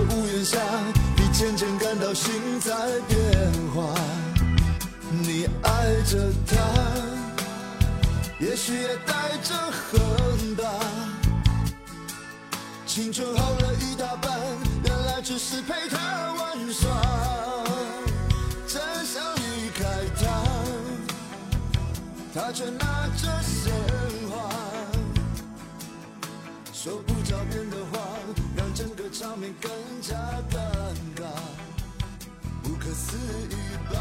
屋檐下，你渐渐感到心在变化。你爱着他，也许也带着恨吧。青春耗了一大半，原来只是陪他玩耍。真想离开他，他却拿着鲜花，说不着边的话。场面更加尴尬，不可思议吧。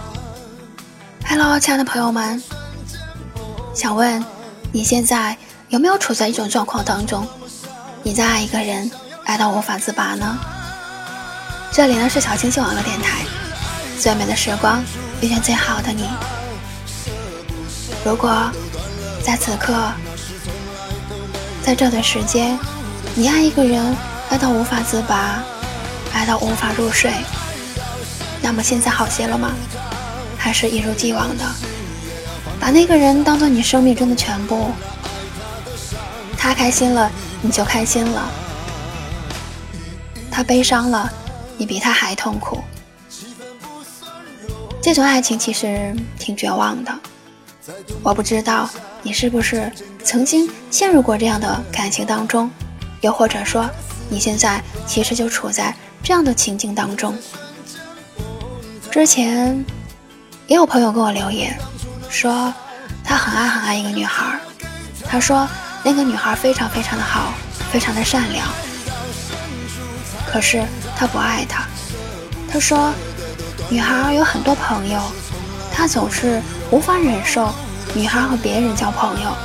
Hello，亲爱的朋友们，想问你现在有没有处在一种状况当中？你在爱一个人，爱到无法自拔呢？这里呢是小清新网络电台，最美的时光，遇见最好的你。如果在此刻，在这段时间，你爱一个人。爱到无法自拔，爱到无法入睡。那么现在好些了吗？还是一如既往的，把那个人当做你生命中的全部？他开心了，你就开心了；他悲伤了，你比他还痛苦。这种爱情其实挺绝望的。我不知道你是不是曾经陷入过这样的感情当中，又或者说。你现在其实就处在这样的情境当中。之前也有朋友给我留言，说他很爱很爱一个女孩，他说那个女孩非常非常的好，非常的善良，可是他不爱她。他说女孩有很多朋友，他总是无法忍受女孩和别人交朋友。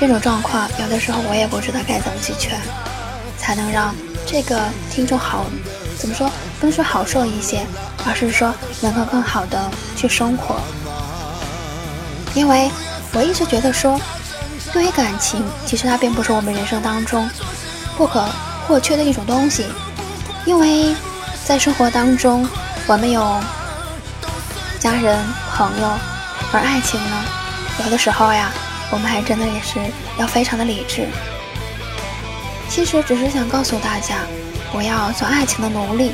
这种状况，有的时候我也不知道该怎么去劝，才能让这个听众好，怎么说？不是说好受一些，而是说能够更好的去生活。因为我一直觉得说，对于感情，其实它并不是我们人生当中不可或缺的一种东西。因为在生活当中，我们有家人、朋友，而爱情呢，有的时候呀。我们还真的也是要非常的理智。其实只是想告诉大家，不要做爱情的奴隶。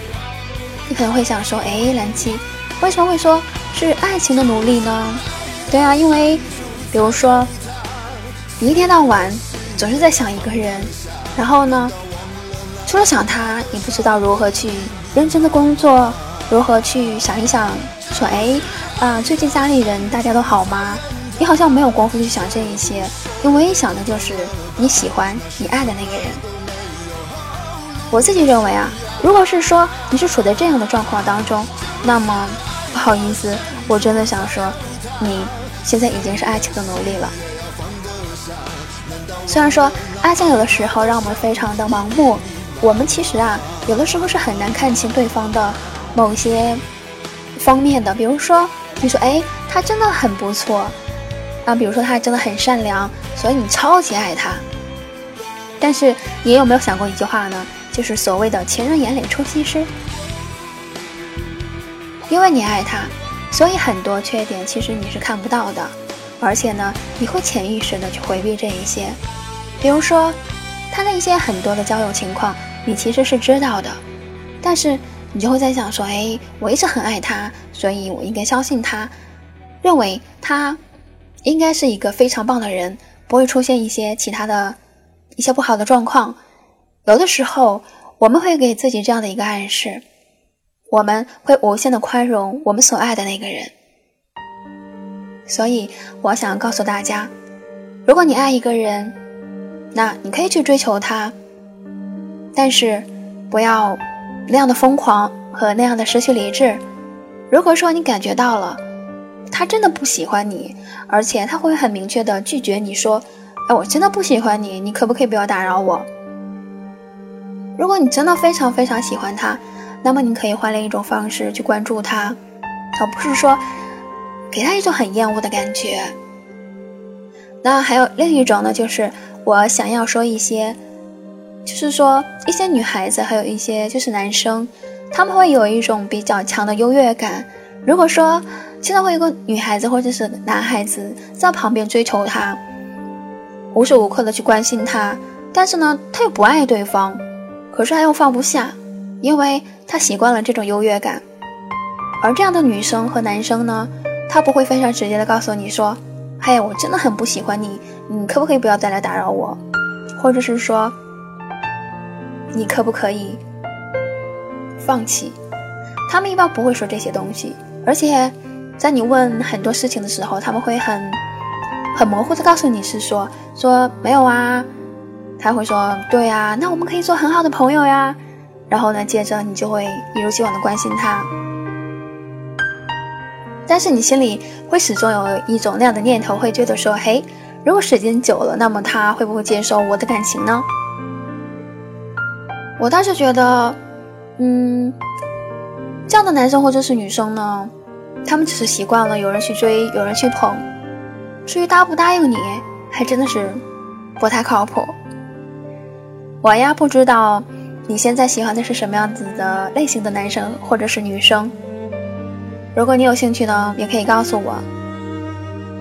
你可能会想说，哎，蓝七，为什么会说是爱情的奴隶呢？对啊，因为，比如说，你一天到晚总是在想一个人，然后呢，除了想他，你不知道如何去认真的工作，如何去想一想，说，哎，啊，最近家里人大家都好吗？你好像没有功夫去想这一些，你唯一想的就是你喜欢你爱的那个人。我自己认为啊，如果是说你是处在这样的状况当中，那么不好意思，我真的想说，你现在已经是爱情的奴隶了。虽然说爱情有的时候让我们非常的盲目，我们其实啊，有的时候是很难看清对方的某些方面的。比如说，你说哎，他真的很不错啊，比如说他真的很善良，所以你超级爱他。但是你有没有想过一句话呢？就是所谓的“情人眼里出西施”，因为你爱他，所以很多缺点其实你是看不到的。而且呢，你会潜意识的去回避这一些，比如说，他的一些很多的交友情况，你其实是知道的，但是你就会在想说，哎，我一直很爱他，所以我应该相信他，认为他应该是一个非常棒的人，不会出现一些其他的一些不好的状况。有的时候，我们会给自己这样的一个暗示，我们会无限的宽容我们所爱的那个人。所以，我想告诉大家，如果你爱一个人，那你可以去追求他，但是不要那样的疯狂和那样的失去理智。如果说你感觉到了他真的不喜欢你，而且他会很明确的拒绝你说：“哎，我真的不喜欢你，你可不可以不要打扰我？”如果你真的非常非常喜欢他，那么你可以换另一种方式去关注他，而不是说。给他一种很厌恶的感觉。那还有另一种呢，就是我想要说一些，就是说一些女孩子，还有一些就是男生，他们会有一种比较强的优越感。如果说现在会有个女孩子或者是男孩子在旁边追求他，无时无刻的去关心他，但是呢，他又不爱对方，可是她又放不下，因为他习惯了这种优越感。而这样的女生和男生呢？他不会非常直接的告诉你说：“嘿，我真的很不喜欢你，你可不可以不要再来打扰我？”或者是说：“你可不可以放弃？”他们一般不会说这些东西，而且在你问很多事情的时候，他们会很很模糊的告诉你是说说没有啊，他会说：“对啊，那我们可以做很好的朋友呀。”然后呢，接着你就会一如既往的关心他。但是你心里会始终有一种那样的念头，会觉得说：“嘿，如果时间久了，那么他会不会接受我的感情呢？”我倒是觉得，嗯，这样的男生或者是女生呢，他们只是习惯了有人去追，有人去捧，至于答不答应你，还真的是不太靠谱。我呀，不知道你现在喜欢的是什么样子的类型的男生或者是女生。如果你有兴趣呢，也可以告诉我，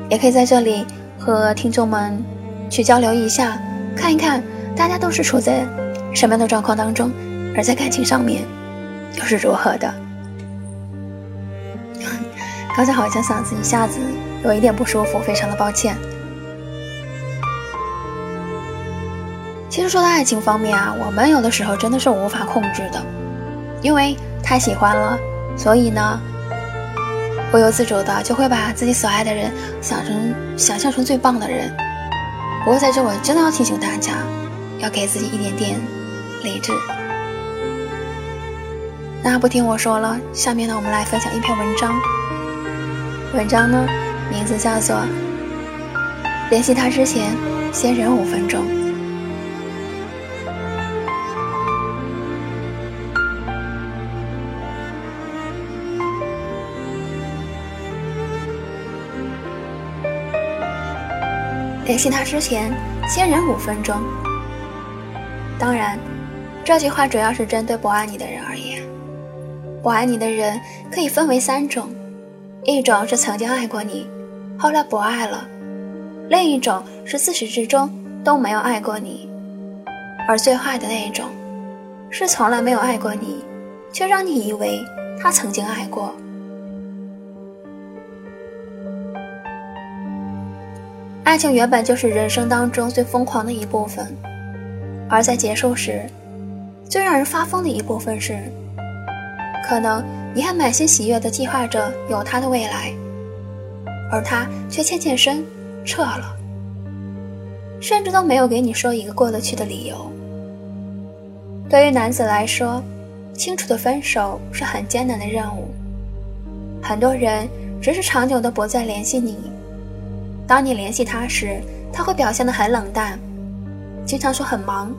也可以在这里和听众们去交流一下，看一看大家都是处在什么样的状况当中，而在感情上面又是如何的。刚才好像嗓子一下子有一点不舒服，非常的抱歉。其实说到爱情方面啊，我们有的时候真的是无法控制的，因为太喜欢了，所以呢。不由自主的就会把自己所爱的人想成想象成最棒的人。不过在这，我真的要提醒大家，要给自己一点点理智。那不听我说了，下面呢，我们来分享一篇文章。文章呢，名字叫做《联系他之前，先忍五分钟》。联系他之前，先忍五分钟。当然，这句话主要是针对不爱你的人而言。不爱你的人可以分为三种：一种是曾经爱过你，后来不爱了；另一种是自始至终都没有爱过你；而最坏的那一种，是从来没有爱过你，却让你以为他曾经爱过。爱情原本就是人生当中最疯狂的一部分，而在结束时，最让人发疯的一部分是，可能你还满心喜悦地计划着有他的未来，而他却欠欠身撤了，甚至都没有给你说一个过得去的理由。对于男子来说，清楚的分手是很艰难的任务，很多人只是长久的不再联系你。当你联系他时，他会表现得很冷淡，经常说很忙，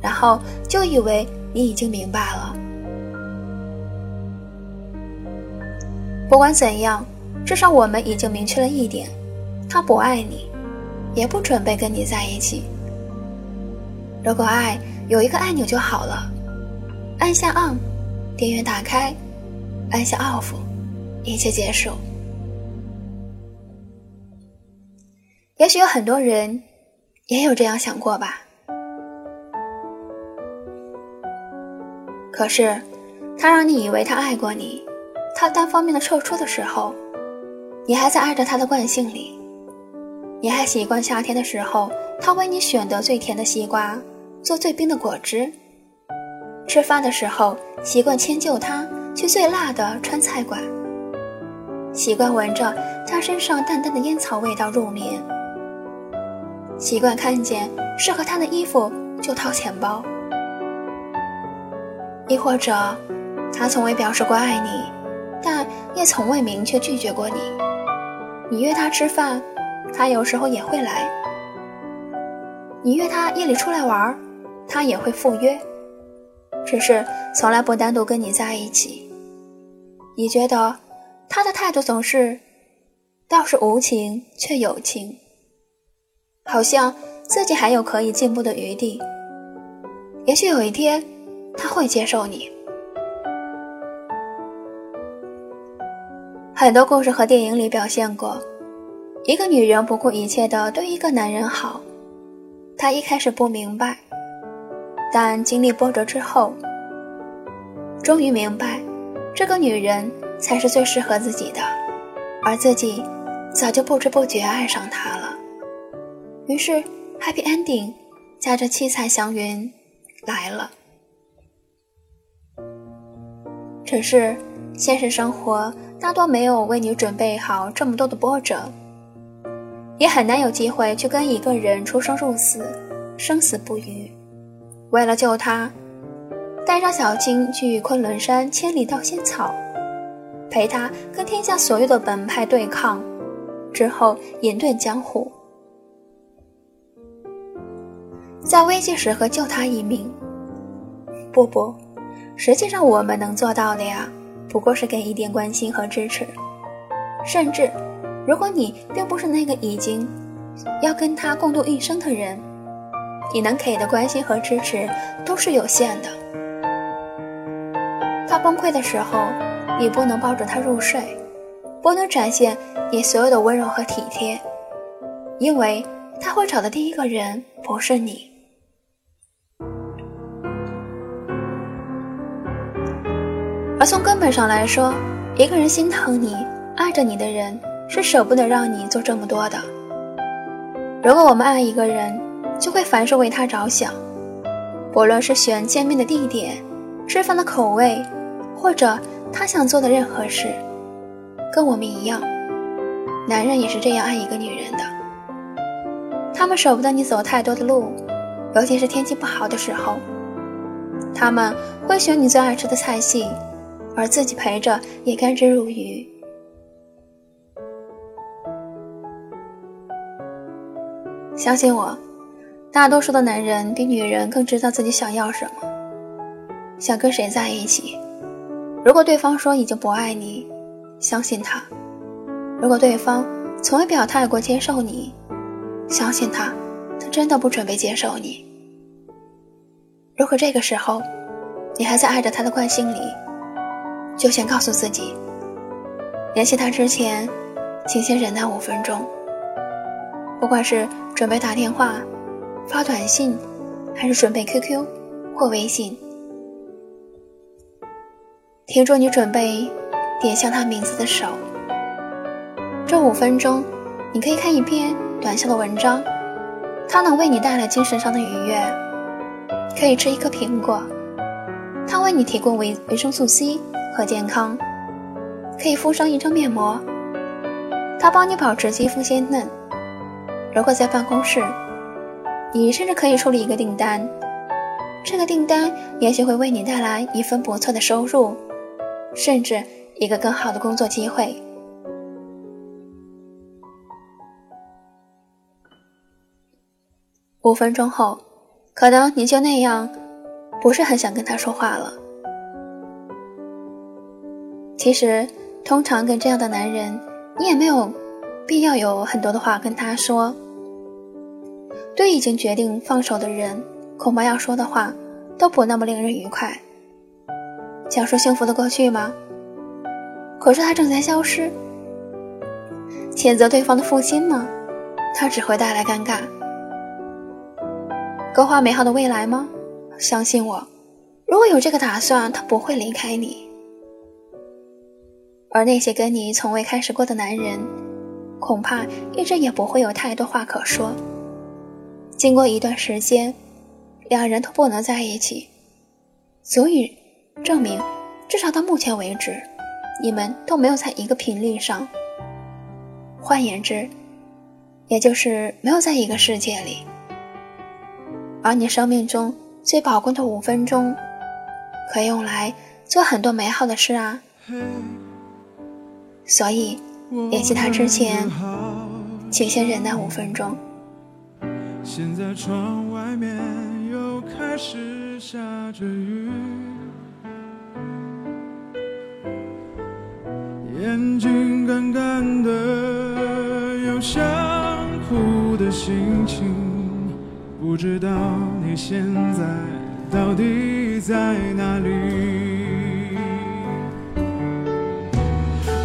然后就以为你已经明白了。不管怎样，至少我们已经明确了一点：他不爱你，也不准备跟你在一起。如果爱有一个按钮就好了，按下 on，电源打开，按下 off，一切结束。也许有很多人也有这样想过吧。可是，他让你以为他爱过你，他单方面的撤出的时候，你还在爱着他的惯性里，你还习惯夏天的时候他为你选的最甜的西瓜。做最冰的果汁。吃饭的时候习惯迁就他去最辣的川菜馆。习惯闻着他身上淡淡的烟草味道入眠。习惯看见适合他的衣服就掏钱包。亦或者，他从未表示过爱你，但也从未明确拒绝过你。你约他吃饭，他有时候也会来。你约他夜里出来玩。他也会赴约，只是从来不单独跟你在一起。你觉得他的态度总是倒是无情却有情，好像自己还有可以进步的余地。也许有一天他会接受你。很多故事和电影里表现过，一个女人不顾一切的对一个男人好，她一开始不明白。但经历波折之后，终于明白，这个女人才是最适合自己的，而自己早就不知不觉爱上她了。于是，Happy Ending，驾着七彩祥云来了。只是现实生活大多没有为你准备好这么多的波折，也很难有机会去跟一个人出生入死，生死不渝。为了救他，带上小青去昆仑山千里盗仙草，陪他跟天下所有的门派对抗，之后隐遁江湖，在危急时刻救他一命。不不，实际上我们能做到的呀，不过是给一点关心和支持。甚至，如果你并不是那个已经要跟他共度一生的人。你能给的关心和支持都是有限的。他崩溃的时候，你不能抱着他入睡，不能展现你所有的温柔和体贴，因为他会找的第一个人不是你。而从根本上来说，一个人心疼你、爱着你的人，是舍不得让你做这么多的。如果我们爱一个人，就会凡事为他着想，不论是选见面的地点、吃饭的口味，或者他想做的任何事，跟我们一样，男人也是这样爱一个女人的。他们舍不得你走太多的路，尤其是天气不好的时候，他们会选你最爱吃的菜系，而自己陪着也甘之如饴。相信我。大多数的男人比女人更知道自己想要什么，想跟谁在一起。如果对方说已经不爱你，相信他；如果对方从未表态过接受你，相信他，他真的不准备接受你。如果这个时候你还在爱着他的惯性里，就先告诉自己，联系他之前，请先忍耐五分钟。不管是准备打电话。发短信，还是准备 QQ 或微信？停住你准备点向他名字的手。这五分钟，你可以看一篇短小的文章，它能为你带来精神上的愉悦；可以吃一颗苹果，它为你提供维维生素 C 和健康；可以敷上一张面膜，它帮你保持肌肤鲜嫩。如果在办公室，你甚至可以处理一个订单，这个订单也许会为你带来一份不错的收入，甚至一个更好的工作机会。五分钟后，可能你就那样，不是很想跟他说话了。其实，通常跟这样的男人，你也没有必要有很多的话跟他说。对已经决定放手的人，恐怕要说的话都不那么令人愉快。讲述幸福的过去吗？可是他正在消失。谴责对方的负心吗？他只会带来尴尬。勾画美好的未来吗？相信我，如果有这个打算，他不会离开你。而那些跟你从未开始过的男人，恐怕一直也不会有太多话可说。经过一段时间，两人都不能在一起，足以证明，至少到目前为止，你们都没有在一个频率上。换言之，也就是没有在一个世界里。而你生命中最宝贵的五分钟，可以用来做很多美好的事啊。所以，联系他之前，请先忍耐五分钟。现在窗外面又开始下着雨，眼睛干干的，有想哭的心情，不知道你现在到底在哪里。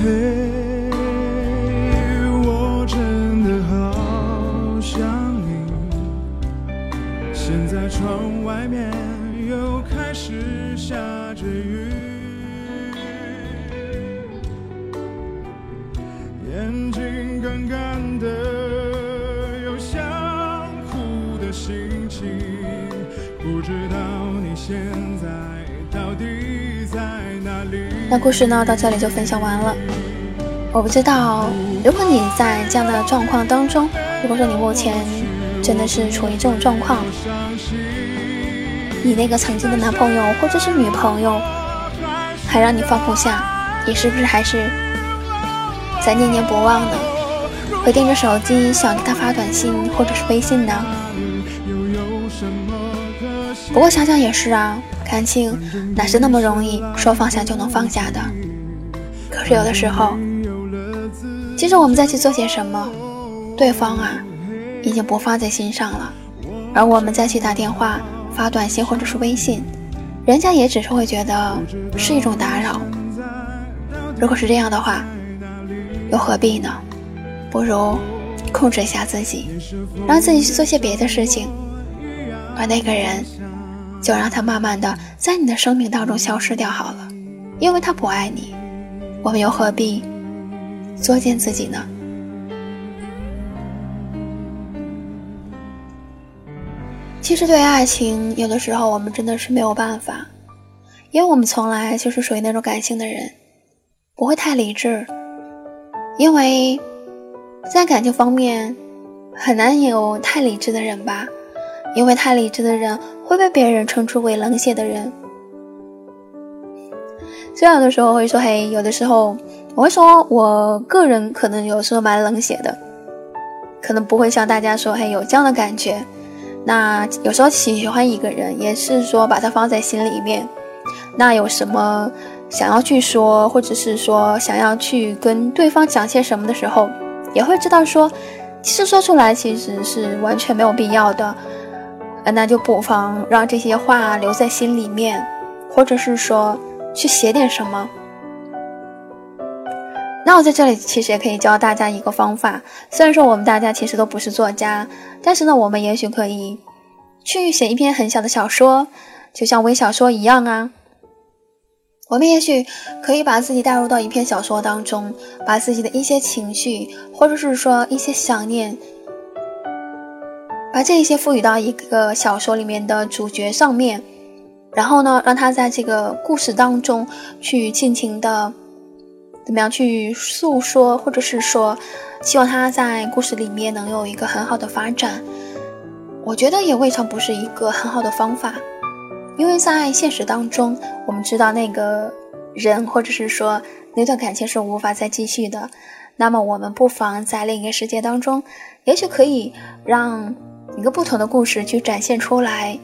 嘿，故事呢，到这里就分享完了。我不知道，如果你在这样的状况当中，如果说你目前真的是处于这种状况，你那个曾经的男朋友或者是女朋友还让你放不下，你是不是还是在念念不忘呢？会盯着手机想给他发短信或者是微信呢？不过想想也是啊，感情哪是那么容易说放下就能放下的？可是有的时候。其实我们再去做些什么，对方啊，已经不放在心上了，而我们再去打电话、发短信或者是微信，人家也只是会觉得是一种打扰。如果是这样的话，又何必呢？不如控制一下自己，让自己去做些别的事情，而那个人就让他慢慢的在你的生命当中消失掉好了，因为他不爱你，我们又何必？作践自己呢？其实，对爱情，有的时候我们真的是没有办法，因为我们从来就是属于那种感性的人，不会太理智。因为在感情方面，很难有太理智的人吧？因为太理智的人会被别人称之为冷血的人。虽然有的时候会说，嘿，有的时候。我会说，我个人可能有时候蛮冷血的，可能不会像大家说，嘿，有这样的感觉。那有时候喜欢一个人，也是说把他放在心里面。那有什么想要去说，或者是说想要去跟对方讲些什么的时候，也会知道说，其实说出来其实是完全没有必要的。那就不妨让这些话留在心里面，或者是说去写点什么。那我在这里其实也可以教大家一个方法，虽然说我们大家其实都不是作家，但是呢，我们也许可以去写一篇很小的小说，就像微小说一样啊。我们也许可以把自己带入到一篇小说当中，把自己的一些情绪，或者是说一些想念，把这一些赋予到一个小说里面的主角上面，然后呢，让他在这个故事当中去尽情的怎么样去诉说，或者是说，希望他在故事里面能有一个很好的发展。我觉得也未尝不是一个很好的方法。因为在现实当中，我们知道那个人或者是说那段感情是无法再继续的，那么我们不妨在另一个世界当中，也许可以让一个不同的故事去展现出来。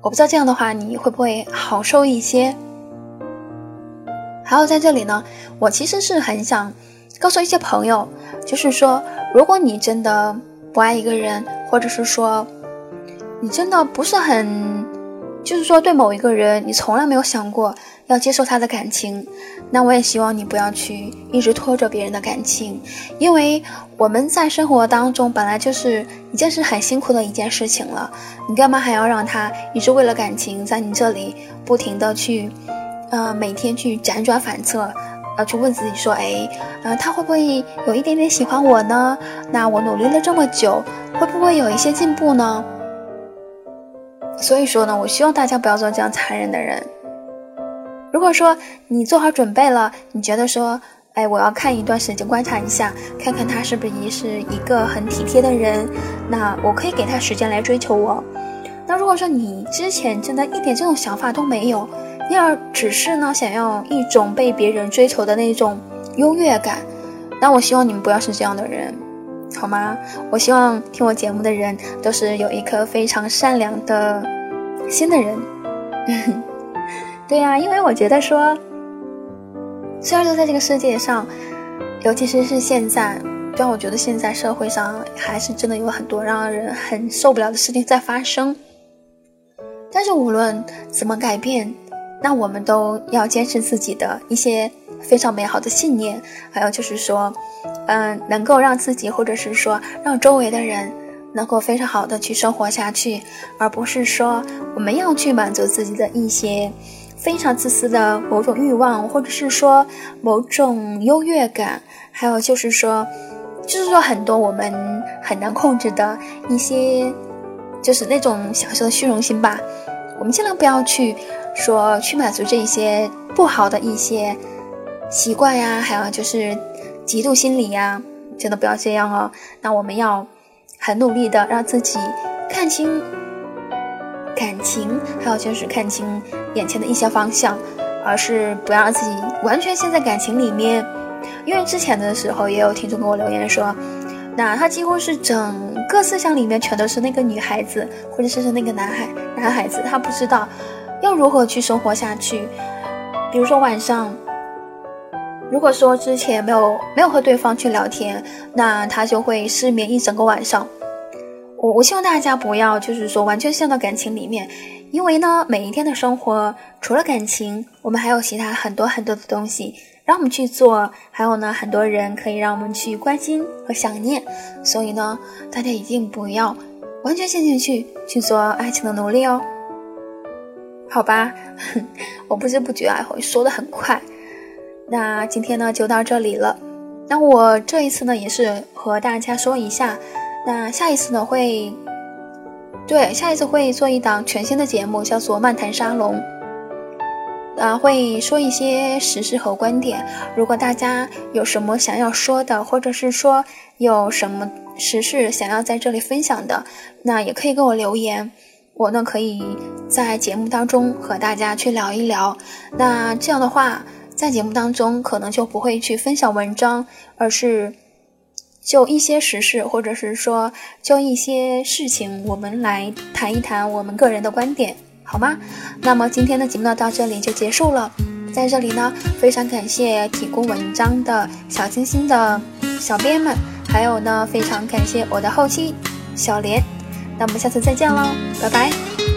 我不知道这样的话你会不会好受一些？还有在这里呢，我其实是很想告诉一些朋友，就是说，如果你真的不爱一个人，或者是说你真的不是很。就是说，对某一个人，你从来没有想过要接受他的感情，那我也希望你不要去一直拖着别人的感情，因为我们在生活当中本来就是已经是很辛苦的一件事情了，你干嘛还要让他一直为了感情在你这里不停的去，呃，每天去辗转反侧，呃，去问自己说，哎，呃，他会不会有一点点喜欢我呢？那我努力了这么久，会不会有一些进步呢？所以说呢，我希望大家不要做这样残忍的人。如果说你做好准备了，你觉得说，哎，我要看一段时间观察一下，看看他是不是是一个很体贴的人，那我可以给他时间来追求我。那如果说你之前真的一点这种想法都没有，你要只是呢想要一种被别人追求的那种优越感，那我希望你们不要是这样的人。好吗？我希望听我节目的人都是有一颗非常善良的心的人。对呀，因为我觉得说，虽然说在这个世界上，尤其是是现在，虽然我觉得现在社会上还是真的有很多让人很受不了的事情在发生，但是无论怎么改变，那我们都要坚持自己的一些非常美好的信念，还有就是说。嗯，能够让自己，或者是说让周围的人，能够非常好的去生活下去，而不是说我们要去满足自己的一些非常自私的某种欲望，或者是说某种优越感，还有就是说，就是说很多我们很难控制的一些，就是那种小小的虚荣心吧。我们尽量不要去说去满足这些不好的一些习惯呀，还有就是。嫉妒心理呀，真的不要这样哦。那我们要很努力的让自己看清感情，还有就是看清眼前的一些方向，而是不要让自己完全陷在感情里面。因为之前的时候也有听众给我留言说，那他几乎是整个思想里面全都是那个女孩子，或者是是那个男孩男孩子，他不知道要如何去生活下去。比如说晚上。如果说之前没有没有和对方去聊天，那他就会失眠一整个晚上。我我希望大家不要就是说完全陷到感情里面，因为呢，每一天的生活除了感情，我们还有其他很多很多的东西让我们去做，还有呢，很多人可以让我们去关心和想念。所以呢，大家一定不要完全陷进去去做爱情的奴隶哦。好吧，我不知不觉啊会说的很快。那今天呢就到这里了。那我这一次呢也是和大家说一下，那下一次呢会，对，下一次会做一档全新的节目，叫做漫谈沙龙，啊，会说一些时事和观点。如果大家有什么想要说的，或者是说有什么时事想要在这里分享的，那也可以给我留言，我呢可以在节目当中和大家去聊一聊。那这样的话。在节目当中，可能就不会去分享文章，而是就一些时事，或者是说就一些事情，我们来谈一谈我们个人的观点，好吗？那么今天的节目呢，到这里就结束了。在这里呢，非常感谢提供文章的小清新的小编们，还有呢，非常感谢我的后期小莲。那我们下次再见喽，拜拜。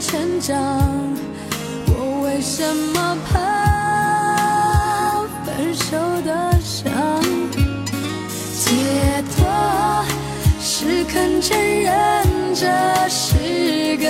成长我为什么怕分手的伤。解脱是肯承认这是个